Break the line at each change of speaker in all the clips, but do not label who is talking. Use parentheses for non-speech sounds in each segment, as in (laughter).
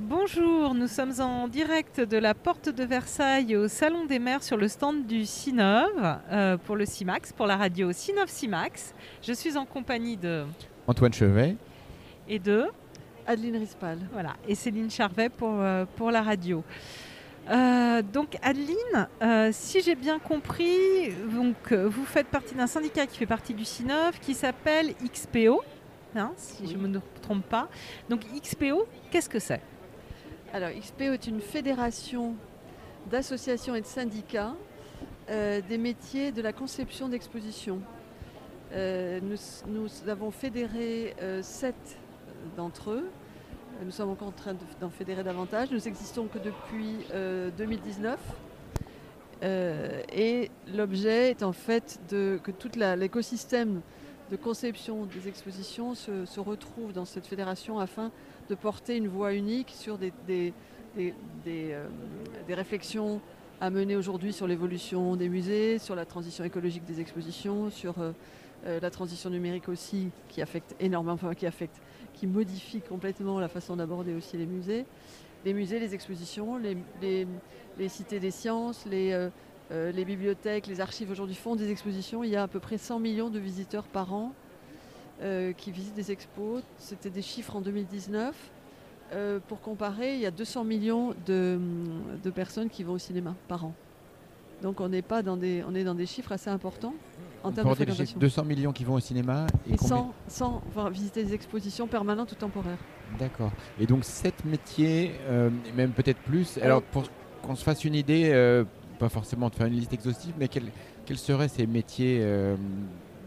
Bonjour, nous sommes en direct de la porte de Versailles au Salon des maires sur le stand du CINOV euh, pour le CIMAX, pour la radio CINOV CIMAX. Je suis en compagnie de
Antoine Chevet
et de
Adeline Rispal.
Voilà, et Céline Charvet pour, euh, pour la radio. Euh, donc Adeline, euh, si j'ai bien compris, donc, euh, vous faites partie d'un syndicat qui fait partie du CINOV qui s'appelle XPO, hein, si je ne me trompe pas. Donc XPO, qu'est-ce que c'est?
Alors, XPO est une fédération d'associations et de syndicats euh, des métiers de la conception d'exposition. Euh, nous, avons fédéré euh, sept d'entre eux. Nous sommes encore en train de- d'en fédérer davantage. Nous existons que depuis euh, 2019. Euh, et l'objet est en fait de, que tout l'écosystème de conception des expositions se, se retrouve dans cette fédération afin de porter une voix unique sur des, des- des- des, euh, réflexions à mener aujourd'hui sur l'évolution des musées, sur la transition écologique des expositions, sur euh, euh, la transition numérique aussi, qui affecte énormément, enfin, qui affecte, qui modifie complètement la façon d'aborder aussi les musées. Les musées, les expositions, les, les- cités des sciences, les, euh, les bibliothèques, les archives aujourd'hui font des expositions. Il y a à peu près 100 millions de visiteurs par an euh, qui visitent des expos. C'était des chiffres en 2019. Euh, pour comparer, il y a 200 millions de, de personnes qui vont au cinéma par an. Donc on n'est pas dans des, on est dans des chiffres assez importants en
On
termes de fréquentation.
200 millions qui vont au cinéma et,
Et
combien-
100, 100 vont visiter des expositions permanentes ou temporaires.
D'accord. Et donc sept métiers, et même peut-être plus.
Alors-
pour qu'on se fasse une idée, pas forcément de faire une liste exhaustive, mais quels, quels seraient ces métiers euh,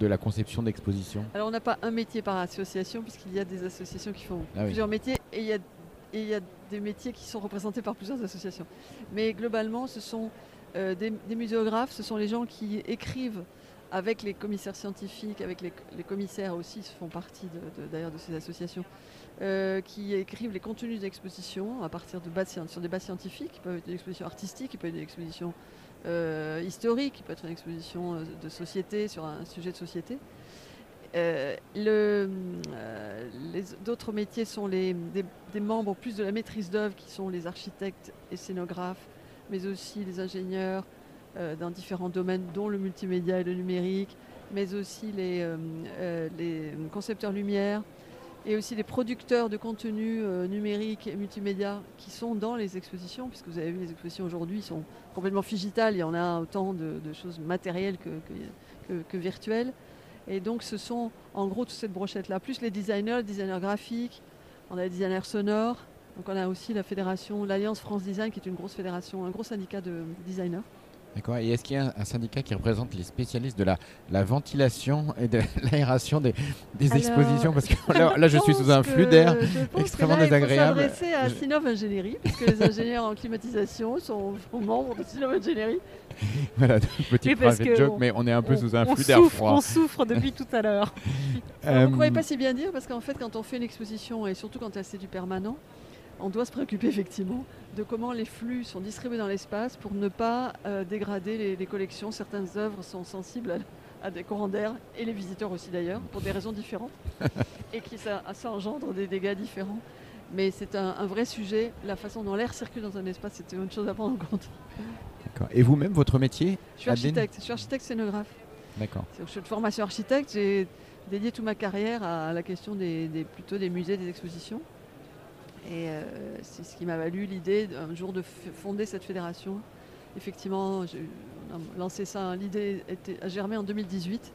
de la conception d'exposition?
Alors on n'a pas un métier par association puisqu'il y a des associations qui font
Ah oui.
plusieurs métiers et il y, a, et il y a des métiers qui sont représentés par plusieurs associations. Mais globalement, ce sont euh, des, des muséographes, ce sont les gens qui écrivent avec les commissaires scientifiques, avec les, commissaires aussi, font partie d'ailleurs de, ces associations, euh, qui écrivent les contenus d'exposition à partir de bases, sur des bases scientifiques, qui peuvent être des expositions artistiques, qui peuvent être des expositions euh, historiques, qui peuvent être une exposition euh, de société sur un sujet de société. D'autres métiers sont des, des membres plus de la maîtrise d'œuvre qui sont les architectes et scénographes, mais aussi les ingénieurs dans différents domaines, dont le multimédia et le numérique, mais aussi les, euh, euh, les concepteurs lumière et aussi les producteurs de contenu euh, numérique et multimédia qui sont dans les expositions, puisque vous avez vu les expositions aujourd'hui sont complètement digitales, il y en a autant de, choses matérielles que- que virtuelles. Et donc ce sont en gros toute cette brochette-là, plus les designers, les designers graphiques, on a les designers sonores, donc on a aussi la fédération, l'Alliance France Design qui est une grosse fédération, un gros syndicat de designers.
D'accord. Et est-ce qu'il y a un, syndicat qui représente les spécialistes de la, la ventilation et de (laughs) l'aération des, des
Alors,
expositions Parce que là, là, je suis sous un flux d'air
pense que
extrêmement
là,
désagréable.
Il faut s'adresser à Sinov Ingénierie, parce que les (laughs) ingénieurs en climatisation sont, membres de Sinov Ingénierie. (laughs)
Voilà, petit private joke,
on-
mais on est un peu
on,
sous un flux d'air froid.
on souffre depuis tout à l'heure.
Vous ne croyez
Euh,
pas si bien dire, parce qu'en fait, quand on fait une exposition, et surtout quand c'est du permanent, on doit se préoccuper effectivement de comment les flux sont distribués dans l'espace pour ne pas euh, dégrader les, les collections. Certaines œuvres sont sensibles à, à des courants d'air, et les visiteurs aussi d'ailleurs, pour des raisons différentes, (laughs) et qui ça, ça engendre des dégâts différents. Mais c'est un, un vrai sujet. La façon dont l'air circule dans un espace, c'est une chose à prendre en compte.
D'accord. Et vous-même, votre métier
Je suis architecte, je suis architecte scénographe.
D'accord.
Je suis de formation architecte, j'ai dédié toute ma carrière à la question des, des- plutôt des musées, des expositions. Et euh, c'est ce qui m'a valu l'idée un jour de fonder cette fédération. Effectivement, on a lancé ça, l'idée était- a germé en 2018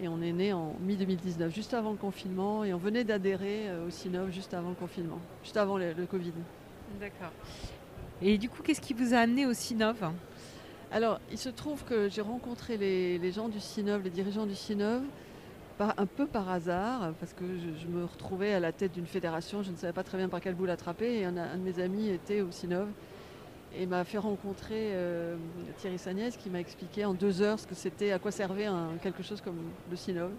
et on est né en mi-2019, juste avant le confinement, et on venait d'adhérer euh, au CINOV juste avant le confinement, juste avant le- le Covid.
D'accord. Et du coup, qu'est-ce qui vous a amené au CINOV
Alors, il se trouve que j'ai rencontré les, les gens du CINOV, les dirigeants du CINOV, un peu par hasard, parce que je, me retrouvais à la tête d'une fédération, je ne savais pas très bien par quel bout l'attraper, et un, de mes amis était au CINOV et m'a fait rencontrer euh, Thierry Sagnès qui m'a expliqué en deux heures ce que c'était, à quoi servait un- quelque chose comme le CINOV.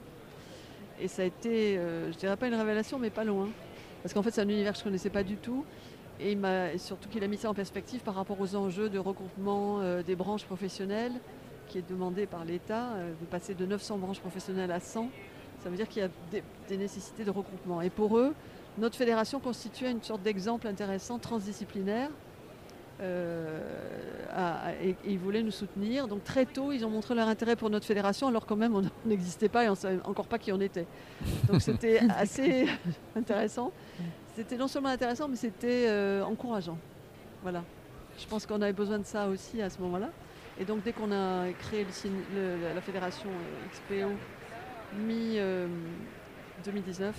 Et ça a été, euh, je dirais pas une révélation, mais pas loin. Parce qu'en fait, c'est un univers que je ne connaissais pas du tout. Et, il surtout qu'il a mis ça en perspective par rapport aux enjeux de regroupement euh, des branches professionnelles, qui est demandé par l'État, euh, de passer de 900 branches professionnelles à 100. Ça veut dire qu'il y a des, des nécessités de regroupement. Et pour eux, notre fédération constituait une sorte d'exemple intéressant transdisciplinaire. euh, à- à- et, et ils voulaient nous soutenir. Donc très tôt, ils ont montré leur intérêt pour notre fédération, alors quand même on (laughs) n'existait pas et on ne savait encore pas qui on était. Donc c'était (laughs) assez (laughs) intéressant. C'était non seulement intéressant, mais c'était euh, encourageant. Voilà. Je pense qu'on avait besoin de ça aussi à ce moment-là. Et donc dès qu'on a créé le cin- le- la fédération euh, XPO mi-2019,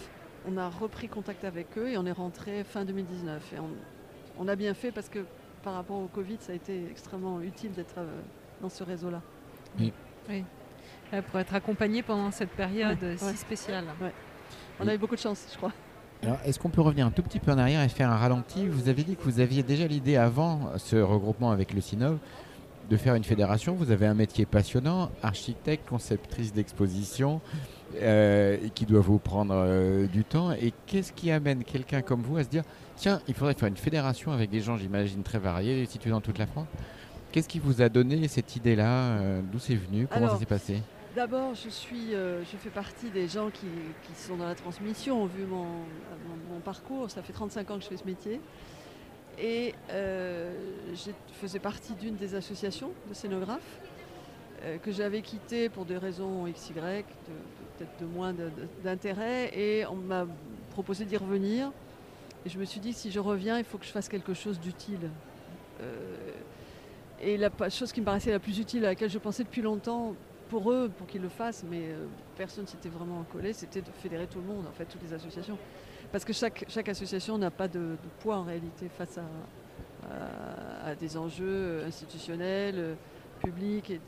on a repris contact avec eux et on est rentré fin 2019. Et on, on a bien fait parce que par rapport au Covid, ça a été extrêmement utile d'être euh, dans ce réseau-là.
Euh, pour être accompagné pendant cette période
Ouais,
euh, si
ouais.
spéciale.
On a eu beaucoup de chance, je crois.
Alors, est-ce qu'on peut revenir un tout petit peu en arrière et faire un ralenti? Vous avez dit que vous aviez déjà l'idée avant ce regroupement avec le CINOV de faire une fédération. Vous avez un métier passionnant, architecte, conceptrice d'exposition, euh, qui doit vous prendre euh, du temps. Et qu'est-ce qui amène quelqu'un comme vous à se dire tiens, il faudrait faire une fédération avec des gens, j'imagine, très variés, situés dans toute la France? Qu'est-ce qui vous a donné cette idée-là euh, D'où c'est venu? Comment ça s'est passé?
D'abord, je suis, euh, je fais partie des gens qui, qui sont dans la transmission, vu mon, mon- mon parcours. Ça fait 35 ans que je fais ce métier. Et euh, je faisais partie d'une des associations de scénographes euh, que j'avais quittée pour des raisons XY, peut-être de moins d'intérêt. Et on m'a proposé d'y revenir. Et je me suis dit si je reviens, il faut que je fasse quelque chose d'utile. Euh, et la chose qui me paraissait la plus utile, à laquelle je pensais depuis longtemps, pour eux, pour qu'ils le fassent, mais euh, personne s'était vraiment collé, c'était de fédérer tout le monde, en fait, toutes les associations. Parce que chaque, association n'a pas de, poids en réalité face à, des enjeux institutionnels, euh, publics, et,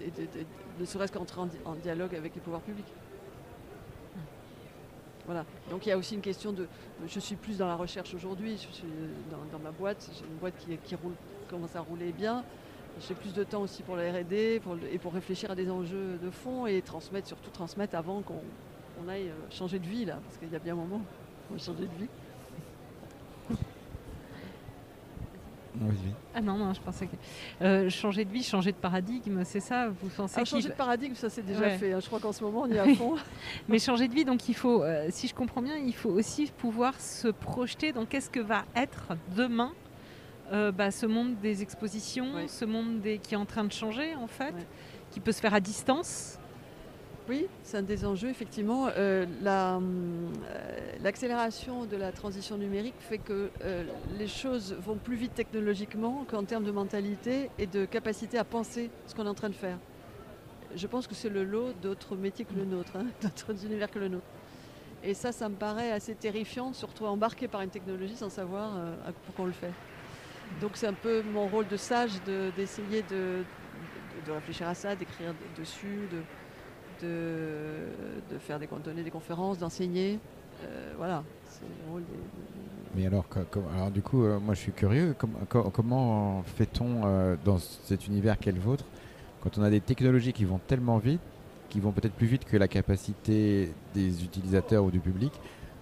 ne serait-ce qu'entrer en, di- en dialogue avec les pouvoirs publics. Voilà. Donc il y a aussi une question de. Je suis plus dans la recherche aujourd'hui. Je suis dans, dans ma boîte. J'ai une boîte qui, qui roule, commence à rouler bien. J'ai plus de temps aussi pour la R&D et pour réfléchir à des enjeux de fond et transmettre, surtout transmettre avant qu'on on aille euh, changer de vie là, parce qu'il y a bien un moment où on va changer de vie.
Ah non, non, je pensais que. Euh, changer de vie, changer de paradigme, c'est ça Vous pensez qu'il
changer de paradigme, ça c'est déjà
Ouais.
fait. hein. Je crois qu'en ce moment on y est à fond. (laughs)
Mais changer de vie, donc il faut, euh, si je comprends bien, il faut aussi pouvoir se projeter dans qu'est-ce que va être demain euh, bah, ce monde des expositions,
Oui.
ce monde des, qui est en train de changer en fait, qui peut se faire à distance.
Oui, c'est un des enjeux, effectivement. Euh, la, euh, L'accélération de la transition numérique fait que euh, les choses vont plus vite technologiquement qu'en termes de mentalité et de capacité à penser ce qu'on est en train de faire. Je pense que c'est le lot d'autres métiers que le nôtre, hein, (laughs) d'autres univers que le nôtre. Et ça, ça me paraît assez terrifiant, surtout embarqué par une technologie sans savoir pourquoi on le fait. Donc c'est un peu mon rôle de sage de- d'essayer de, de- réfléchir à ça, d'écrire de- dessus, de, de, de faire des, donner des conférences, d'enseigner. Euh, voilà, c'est le rôle
Mais alors, alors du coup, euh, moi je suis curieux, com- co- comment fait-on euh, dans cet univers qu'est le vôtre, quand on a des technologies qui vont tellement vite, qui vont peut-être plus vite que la capacité des utilisateurs ou du public,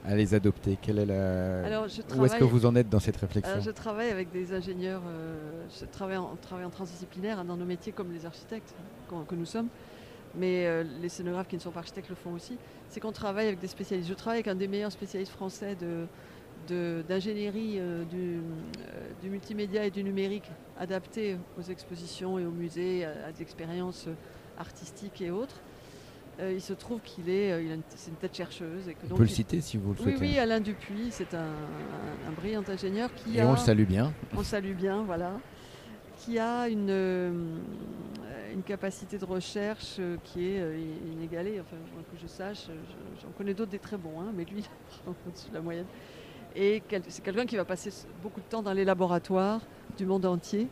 à les adopter Quelle est la...
Alors, je
Où est-ce que vous en êtes dans cette réflexion
Alors, je travaille avec des ingénieurs, euh, je travaille en, travaille en transdisciplinaire hein, dans nos métiers comme les architectes qu'on- que nous sommes, mais euh, les scénographes qui ne sont pas architectes le font aussi. C'est qu'on travaille avec des spécialistes. Je travaille avec un des meilleurs spécialistes français de, de- d'ingénierie euh, du, euh, du multimédia et du numérique adapté aux expositions et aux musées, à, à des expériences euh, artistiques et autres. Euh, il se trouve qu'il est, euh, il a une, c'est une tête chercheuse. Et que
On peut le citer si vous le
oui,
souhaitez.
oui, Alain Dupuis, c'est un, un- un brillant ingénieur qui
Et
a,
on le salue bien.
on le salue bien, voilà, qui a une, euh, une capacité de recherche qui est inégalée, enfin, que je sache, je- j'en connais d'autres des très bons, hein, mais lui, (laughs) il est vraiment au-dessus de la moyenne. Et quel- c'est quelqu'un qui va passer beaucoup de temps dans les laboratoires du monde entier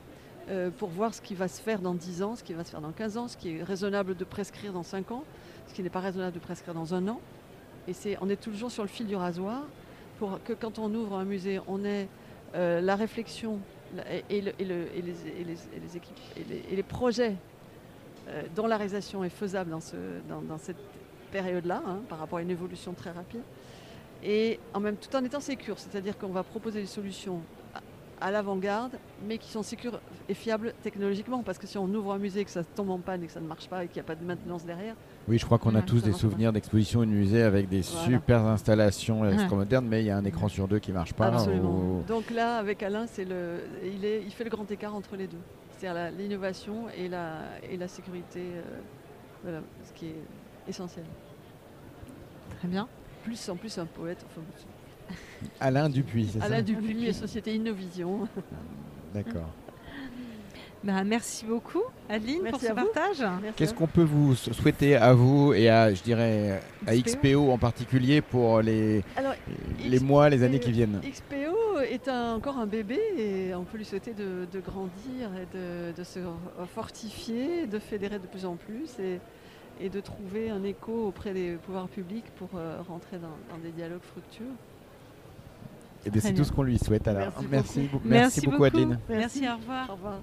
pour voir ce qui va se faire dans 10 ans, ce qui va se faire dans 15 ans, ce qui est raisonnable de prescrire dans 5 ans, ce qui n'est pas raisonnable de prescrire dans un an. Et c'est, on est toujours sur le fil du rasoir pour que quand on ouvre un musée, on ait euh, la réflexion et, et le- et le- et les, projets euh, dont la réalisation est faisable dans cette période-là, hein, par rapport à une évolution très rapide. Et en même tout en étant sécure, c'est-à-dire qu'on va proposer des solutions à, l'avant-garde, mais qui sont sécures et fiables technologiquement. Parce que si on ouvre un musée et que ça tombe en panne et que ça ne marche pas et qu'il n'y a pas de maintenance derrière,
Oui, je crois qu'on a
Ouais,
tous des souvenirs d'expositions et de musées avec des
Voilà.
super installations extra-modernes, mais il y a un écran sur deux qui marche pas.
absolument.
ou-
Donc là, avec Alain, c'est le, il, est, il fait le grand écart entre les deux. C'est-à-dire la- l'innovation et la, et la sécurité, euh, voilà, ce qui est essentiel.
Très bien.
Plus en plus un poète, enfin,
Alain Dupuis, c'est ça
Alain Dupuis et Société Innovision.
D'accord.
Bah, merci beaucoup, Adeline, pour ce partage.
Merci
Qu'est-ce qu'on peut vous sou- souhaiter à vous et à, je dirais, à
XPO?
XPO en particulier pour les,
vous. Alors,
les mois, les années qui viennent?
XPO est un- encore un bébé et on peut lui souhaiter de, de grandir et de, de se fortifier, de fédérer de plus en plus et, et de trouver un écho auprès des pouvoirs publics pour euh, rentrer dans, dans des dialogues fructueux.
Et bien,
Très
c'est tout ce qu'on lui souhaite alors.
Merci
Merci,
beaucoup.
beaucoup, merci beaucoup Adeline.
Merci, au revoir.
Au revoir.